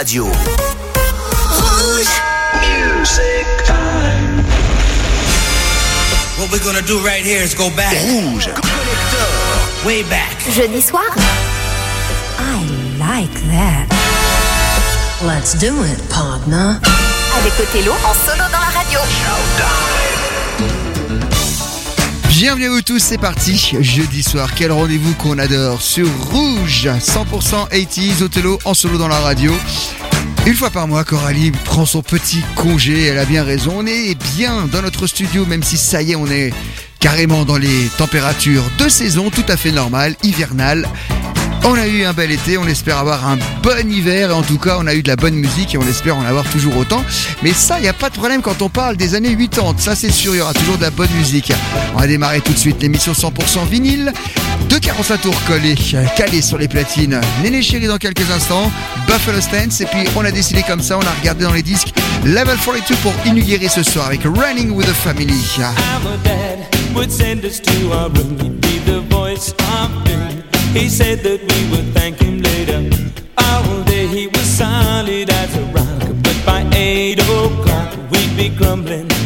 radio. Rouge. Music time. What we're gonna do right here is go back. Rouge. Connecteur. Way back. Jeudi soir? I like that. Let's do it, partner. Avec Othello en solo dans la radio. Bienvenue à vous tous, c'est parti. Jeudi soir, quel rendez-vous qu'on adore sur Rouge. 100% 80s, Othello en solo dans la radio. Une fois par mois, Coralie prend son petit congé. Elle a bien raison. On est bien dans notre studio, même si ça y est, on est carrément dans les températures de saison tout à fait normales, hivernales. On a eu un bel été, on espère avoir un bon hiver et en tout cas on a eu de la bonne musique et on espère en avoir toujours autant. Mais ça, il n'y a pas de problème quand on parle des années 80, ça c'est sûr, il y aura toujours de la bonne musique. On va démarrer tout de suite l'émission 100% vinyle. Deux 45 tours collés, calés sur les platines. Néné chéri dans quelques instants, Buffalo Stance et puis on a décidé comme ça, on a regardé dans les disques Level 42 pour inaugurer ce soir avec Running with the Family. He said that we would thank him later. All day he was solid as a rock, but by eight o'clock we'd be grumbling.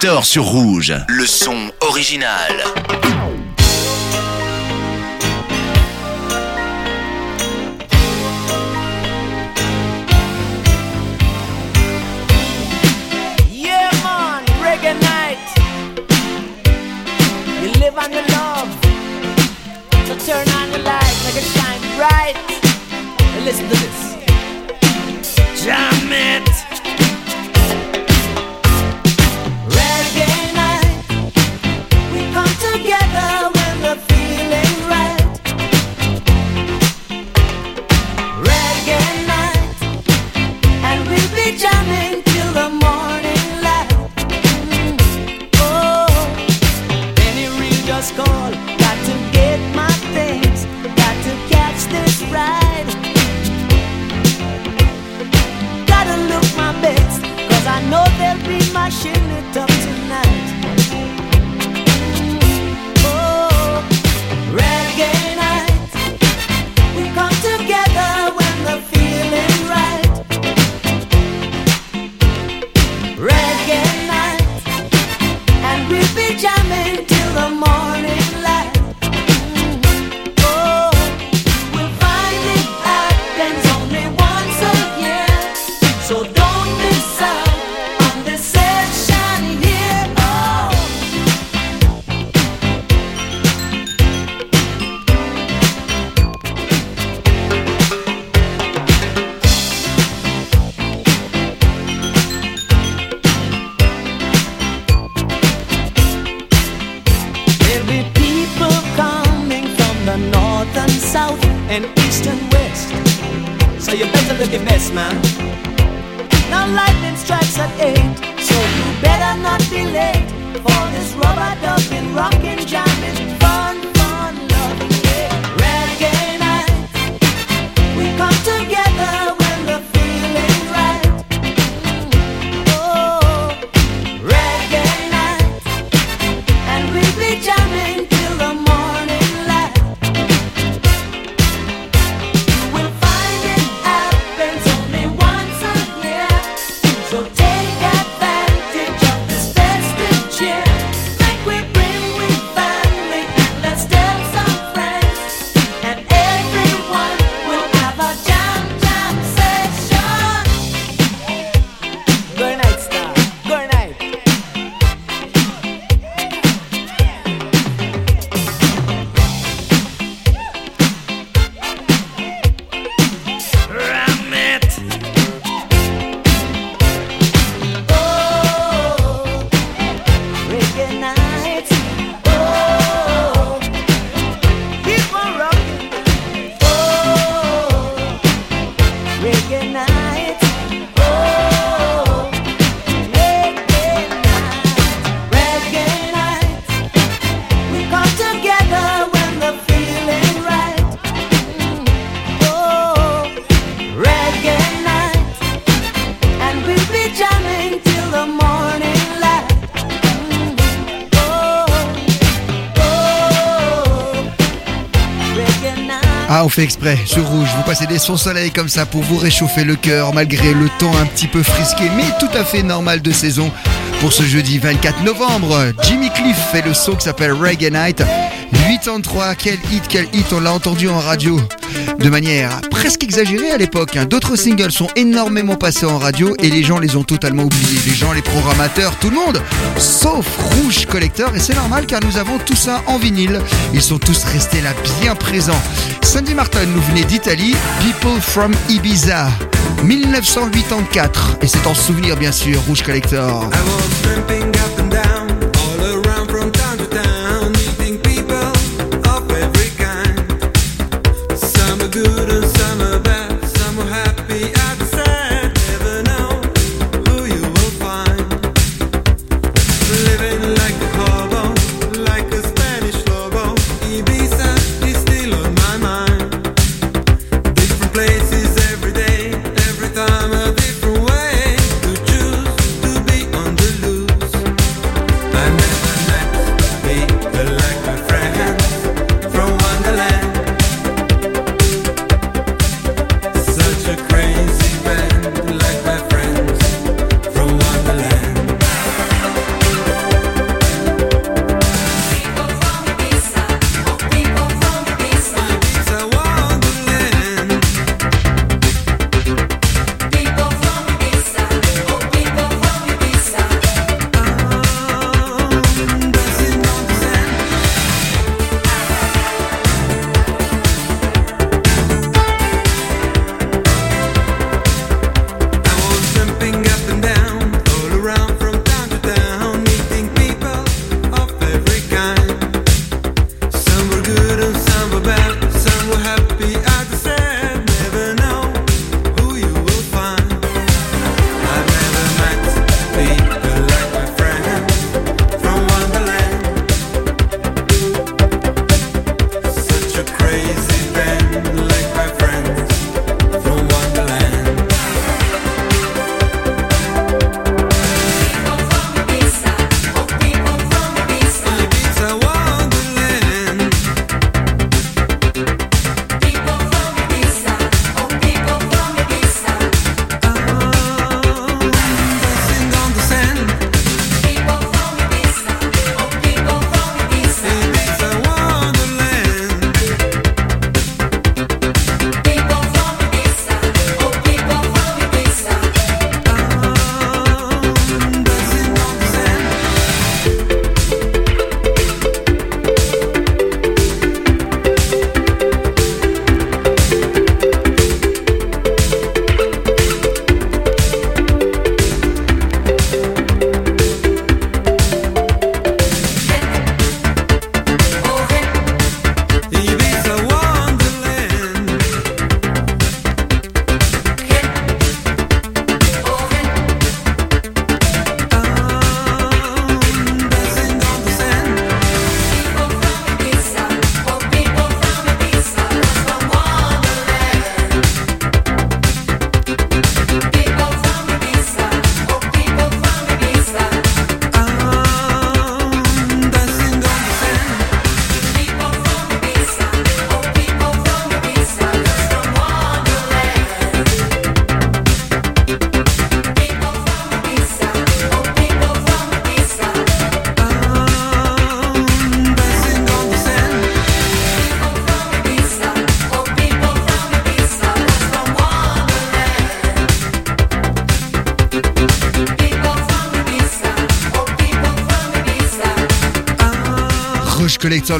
Collector sur rouge. Le son original. Let's go. Fait exprès sur Rouge. Vous passez des sons soleil comme ça pour vous réchauffer le cœur malgré le temps un petit peu frisqué, mais tout à fait normal de saison. Pour ce jeudi 24 novembre, Jimmy Cliff fait le son qui s'appelle Reggae Night. 83, quel hit, quel hit, on l'a entendu en radio de manière presque exagérée à l'époque. hein. D'autres singles sont énormément passés en radio et les gens les ont totalement oubliés. Les gens, les programmateurs, tout le monde, sauf Rouge Collector. Et c'est normal car nous avons tout ça en vinyle. Ils sont tous restés là bien présents. Sandy Martin nous venait d'Italie, People from Ibiza. 1984, et c'est en souvenir bien sûr, Rouge Collector.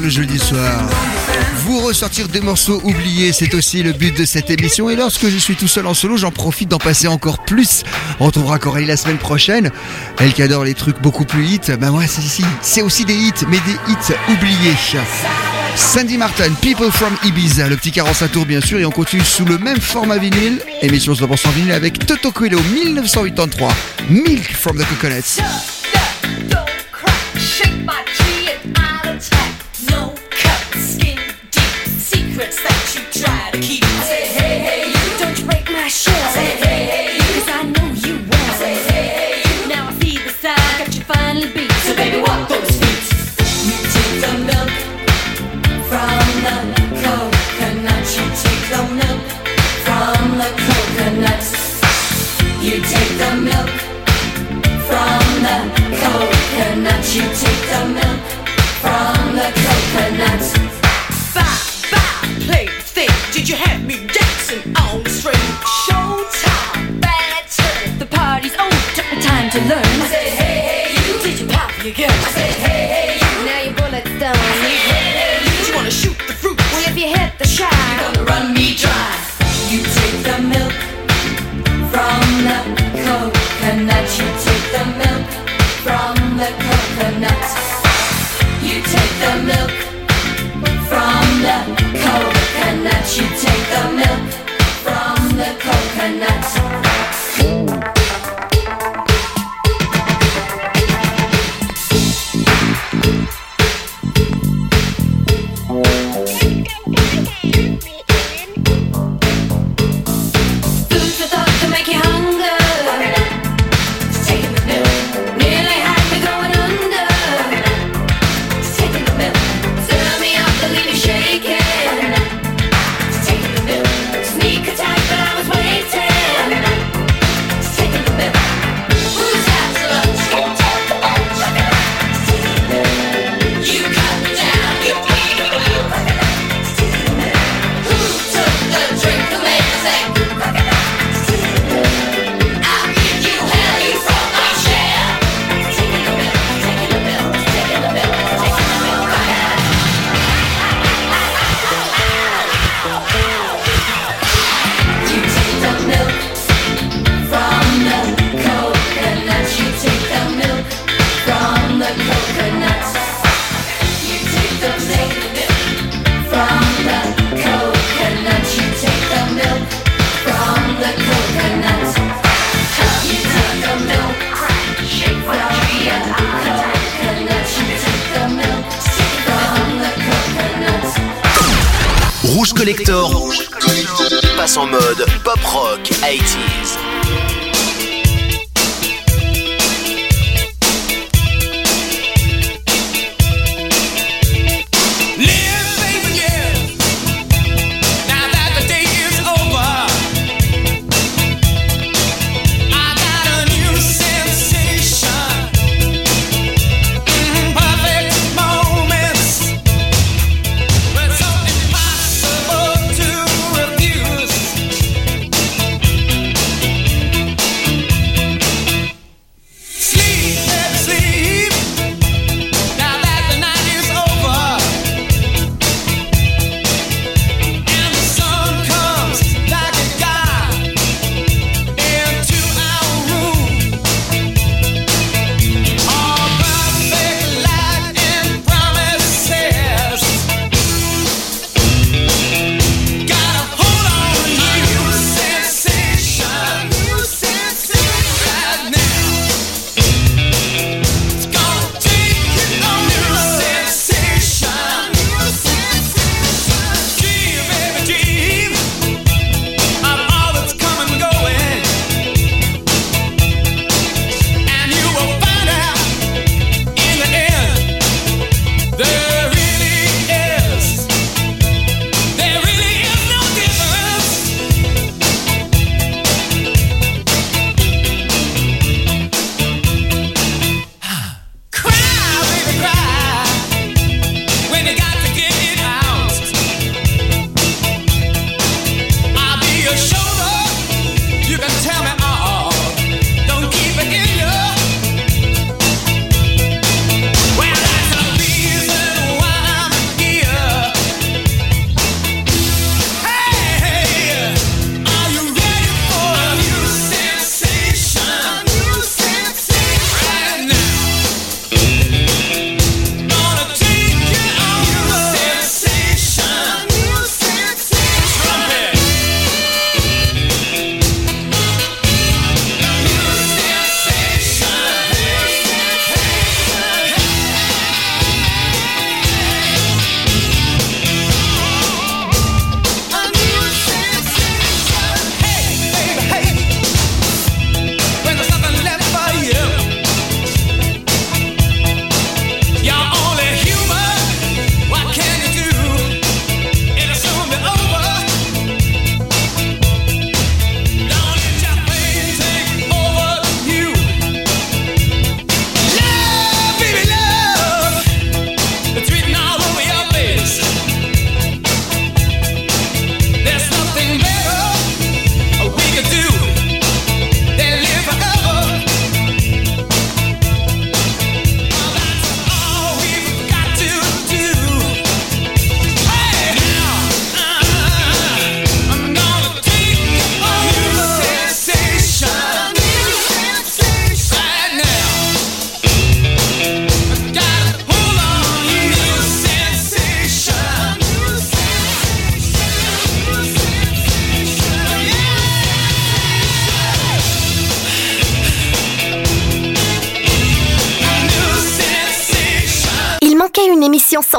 Le jeudi soir. Vous ressortir des morceaux oubliés, c'est aussi le but de cette émission. Et lorsque je suis tout seul en solo, j'en profite d'en passer encore plus. On retrouvera Coralie la semaine prochaine. Elle qui adore les trucs beaucoup plus hits. Ben moi, c'est aussi des hits, mais des hits oubliés. Sandy Martin, People from Ibiza, le petit 45 tours bien sûr, et on continue sous le même format vinyle. Émission 100% vinyle avec Toto Coelho 1983, Milk from the Coconuts.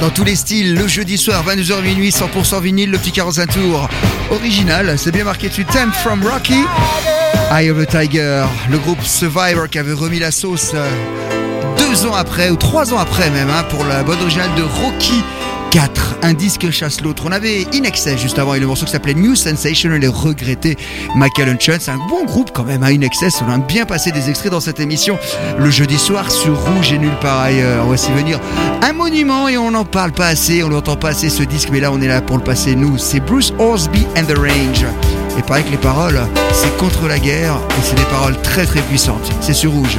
Dans tous les styles, le jeudi soir, 22h minuit, 100% vinyle, le petit 45 tours. Original, c'est bien marqué dessus, Time from Rocky. Eye of the Tiger, le groupe Survivor qui avait remis la sauce euh, deux ans après, ou trois ans après même, hein, pour la bonne originale de Rocky 4. Un disque chasse l'autre. On avait In Excess juste avant et le morceau qui s'appelait New Sensation, et regretté Michael Hutchins. C'est un bon groupe quand même, à In Excess. On a bien passé des extraits dans cette émission le jeudi soir sur Rouge et nulle part ailleurs. Voici venir un monument et on n'en parle pas assez, on n'entend pas assez ce disque, mais là on est là pour le passer nous. C'est Bruce Horsby and the Range. Et pareil que les paroles, c'est contre la guerre et c'est des paroles très très puissantes. C'est sur Rouge.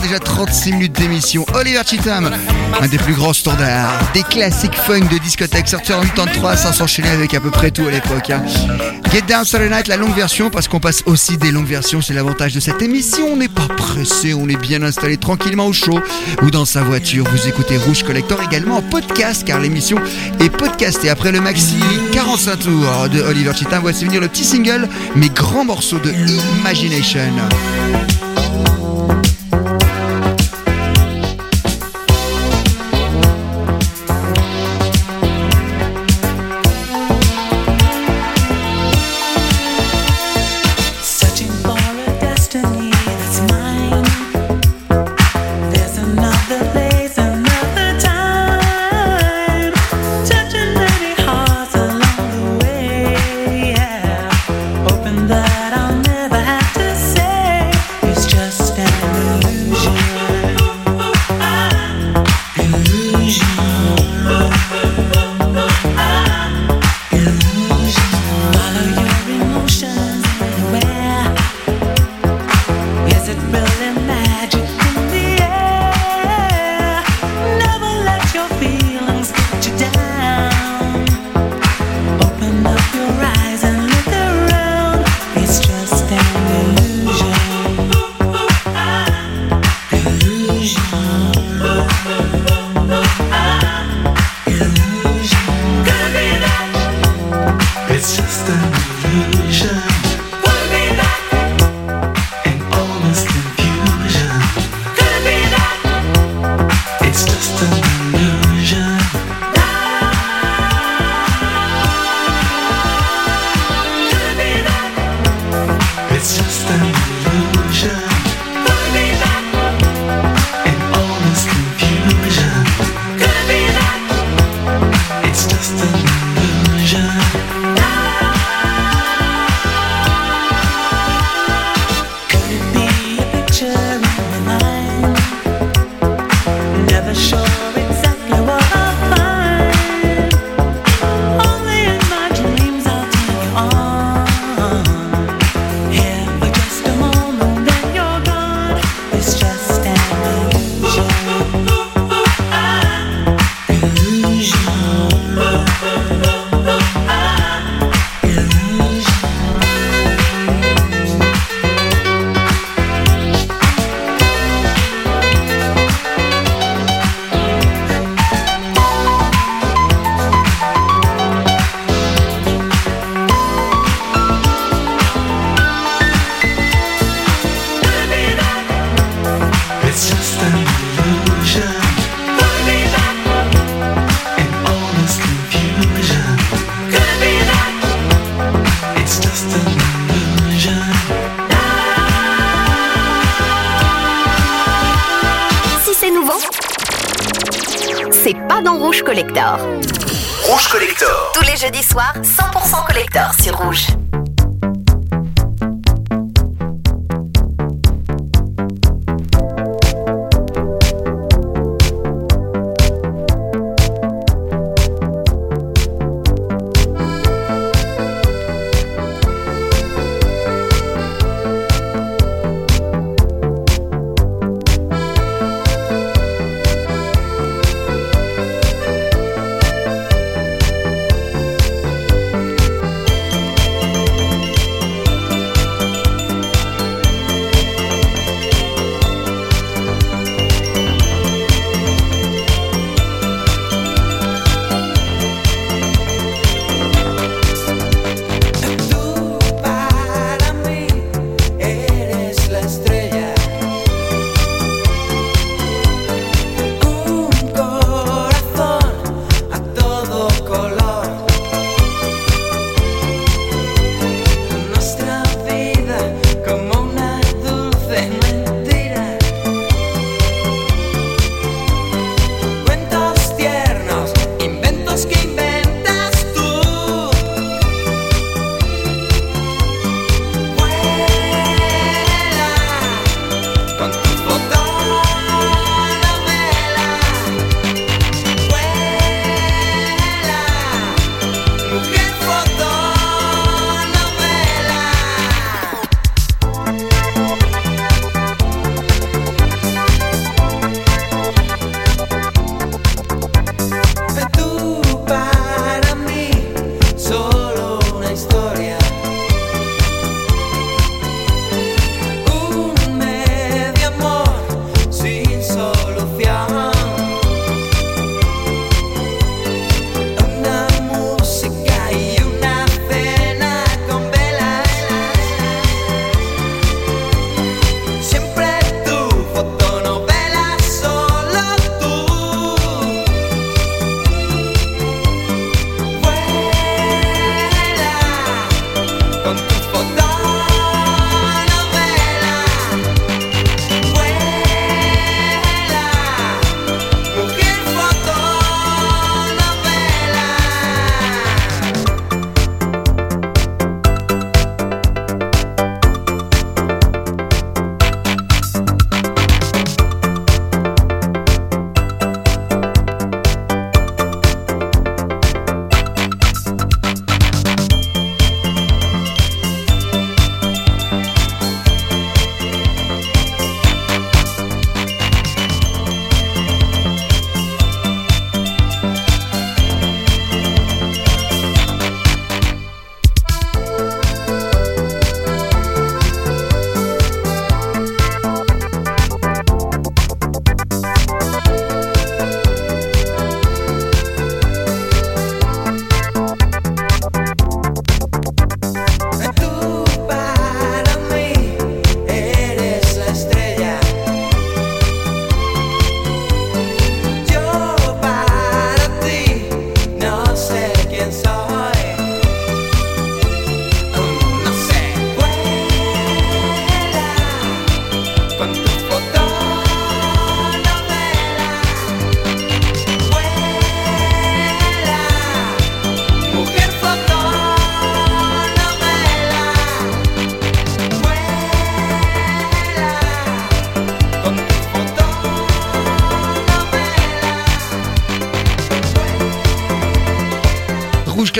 déjà 36 minutes d'émission. Oliver Cheatham, un des plus grands standards, des classiques funk de discothèque sortis en 83, ça s'enchaînait avec à peu près tout à l'époque. hein. Get Down Saturday Night, la longue version, parce qu'on passe aussi des longues versions, c'est l'avantage de cette émission. On n'est pas pressé, on est bien installé tranquillement au chaud ou dans sa voiture. Vous écoutez Rouge Collector également en podcast, car l'émission est podcastée. Après le maxi 45 tours de Oliver Cheatham, voici venir le petit single, mais grand morceau de Imagination. Collector. Rouge Collector. Tous les jeudis soirs, 100% collector sur Rouge.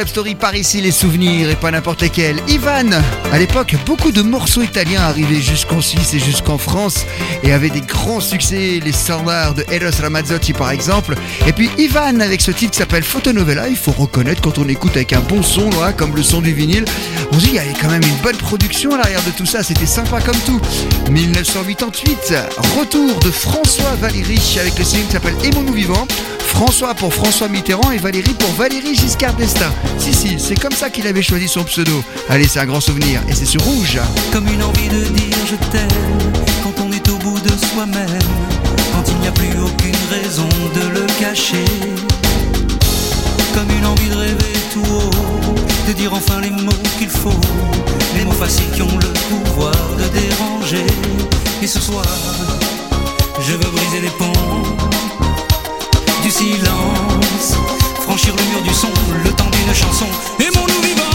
Story par ici les souvenirs et pas n'importe lesquels. Ivan, à l'époque, beaucoup de morceaux italiens arrivaient jusqu'en Suisse et jusqu'en France et avaient des grands succès, les standards de Eros Ramazzotti par exemple. Et puis Ivan avec ce titre qui s'appelle Fotonovella, il faut reconnaître quand on écoute avec un bon son comme le son du vinyle, on se dit il y avait quand même une bonne production à l'arrière de tout ça, c'était sympa comme tout. 1988, retour de François Valéry avec le single qui s'appelle Aimons-nous vivants. François pour François Mitterrand et Valérie pour Valérie Giscard d'Estaing. Si, si, c'est comme ça qu'il avait choisi son pseudo. Allez, c'est un grand souvenir et c'est sur Rouge. Comme une envie de dire je t'aime quand on est au bout de soi-même, quand il n'y a plus aucune raison de le cacher. Comme une envie de rêver tout haut, de dire enfin les mots qu'il faut, les mots faciles qui ont le pouvoir de déranger. Et ce soir, je veux briser les ponts franchir le mur du son, le temps d'une chanson. Aimons-nous vivants.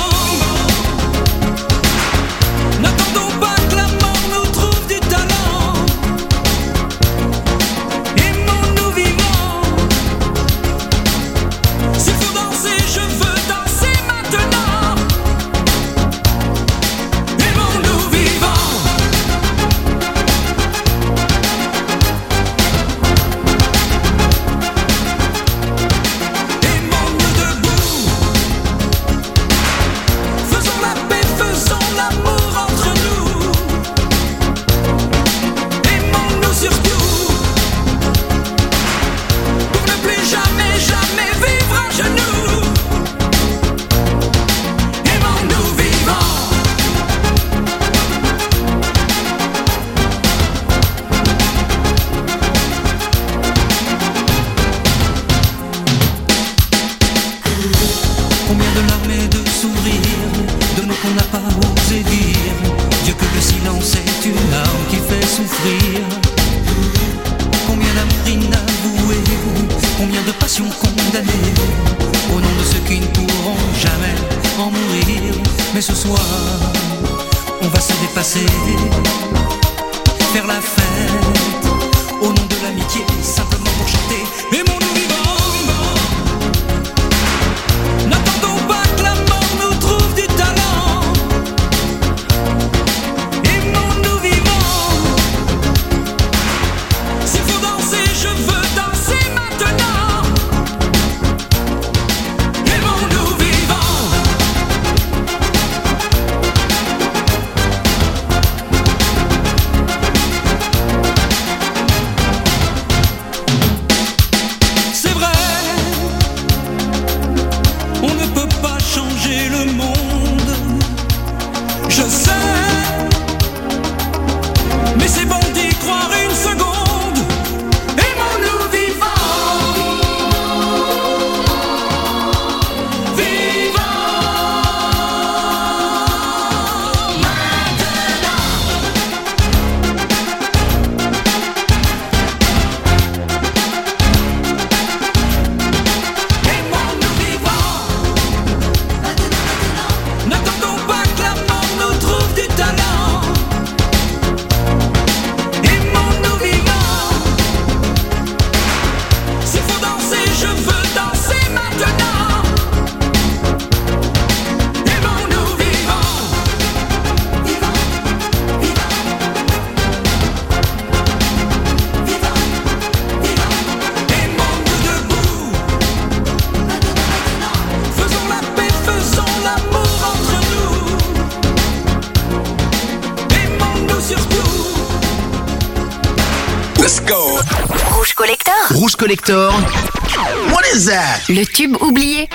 What is that? le tube oublié.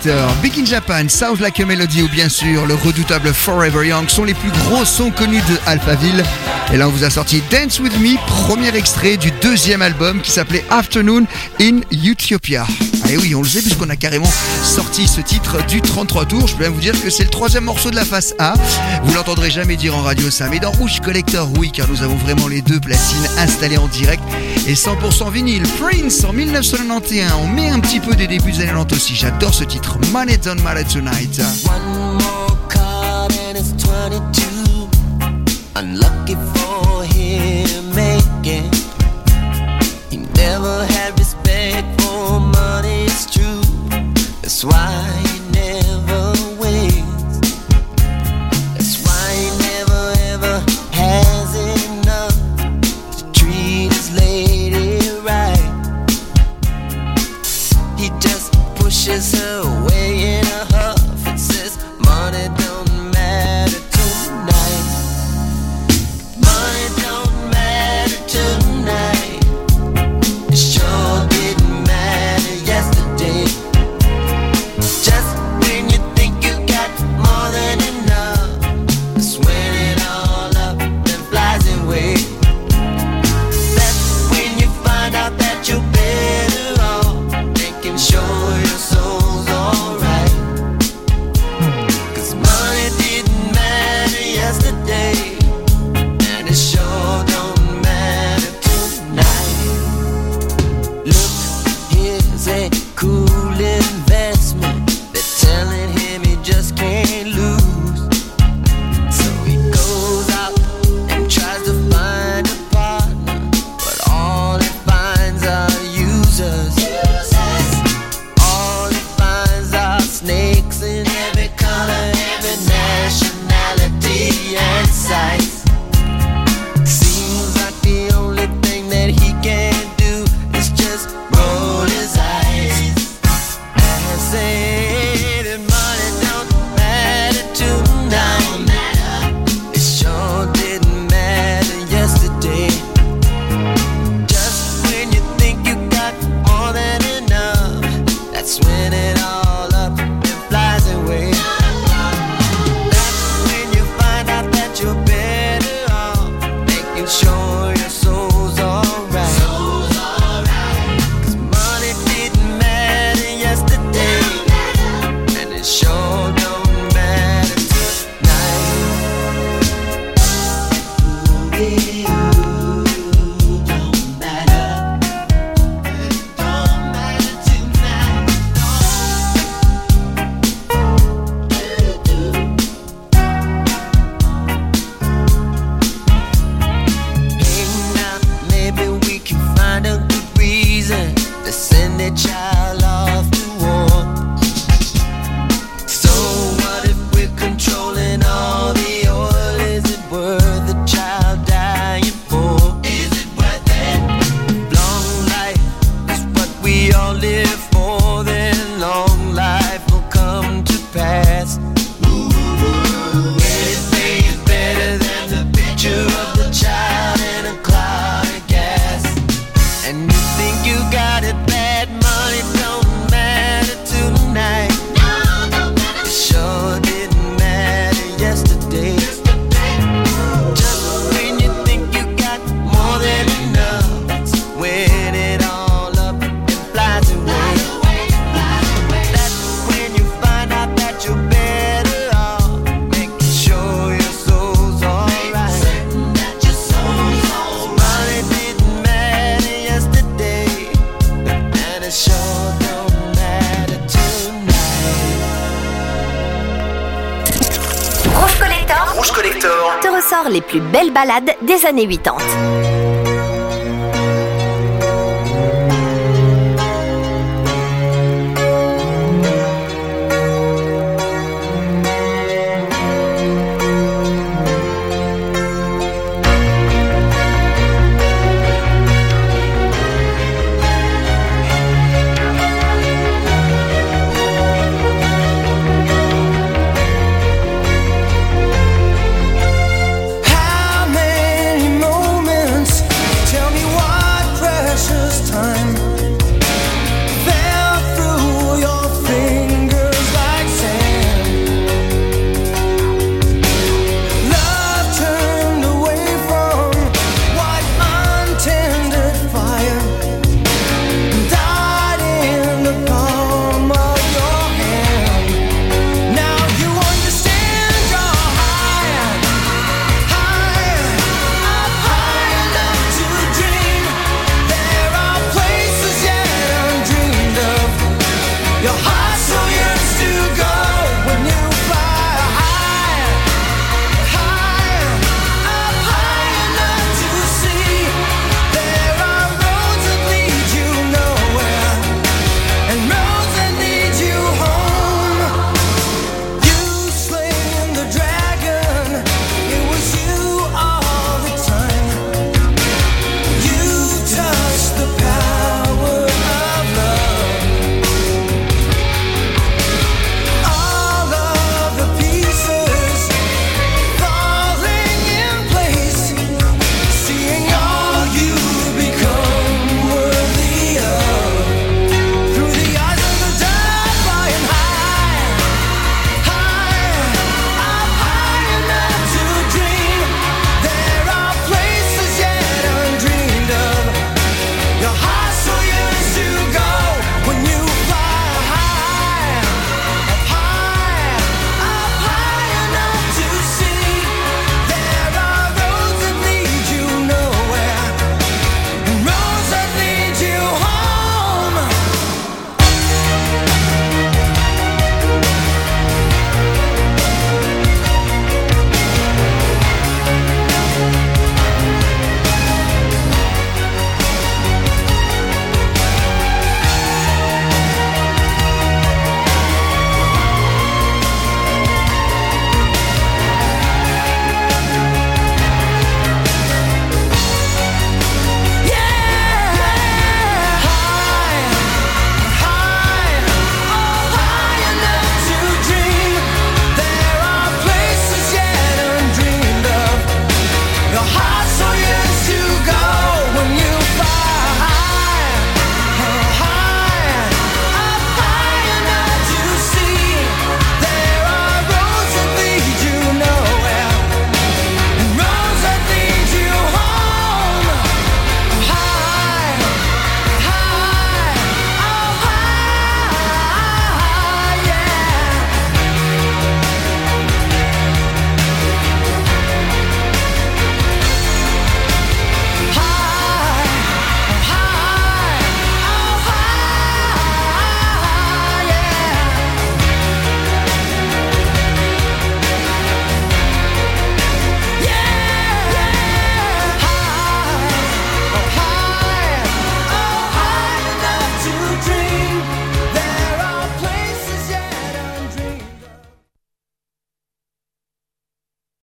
Fighter, Big in Japan, Sounds Like a Melody ou bien sûr le redoutable Forever Young sont les plus gros sons connus de Alphaville. Et là, on vous a sorti Dance With Me, premier extrait du deuxième album qui s'appelait Afternoon in Utopia. Et oui, on le sait puisqu'on a carrément sorti ce titre du 33 tours. Je peux même vous dire que c'est le troisième morceau de la face A. Vous l'entendrez jamais dire en radio ça, mais dans Rouge Collector, oui, car nous avons vraiment les deux platines installées en direct et 100% vinyle. Prince en 1991, on met un petit peu des débuts des années 90 aussi. J'adore ce titre, Money's on Mallet Tonight. give up des années 80.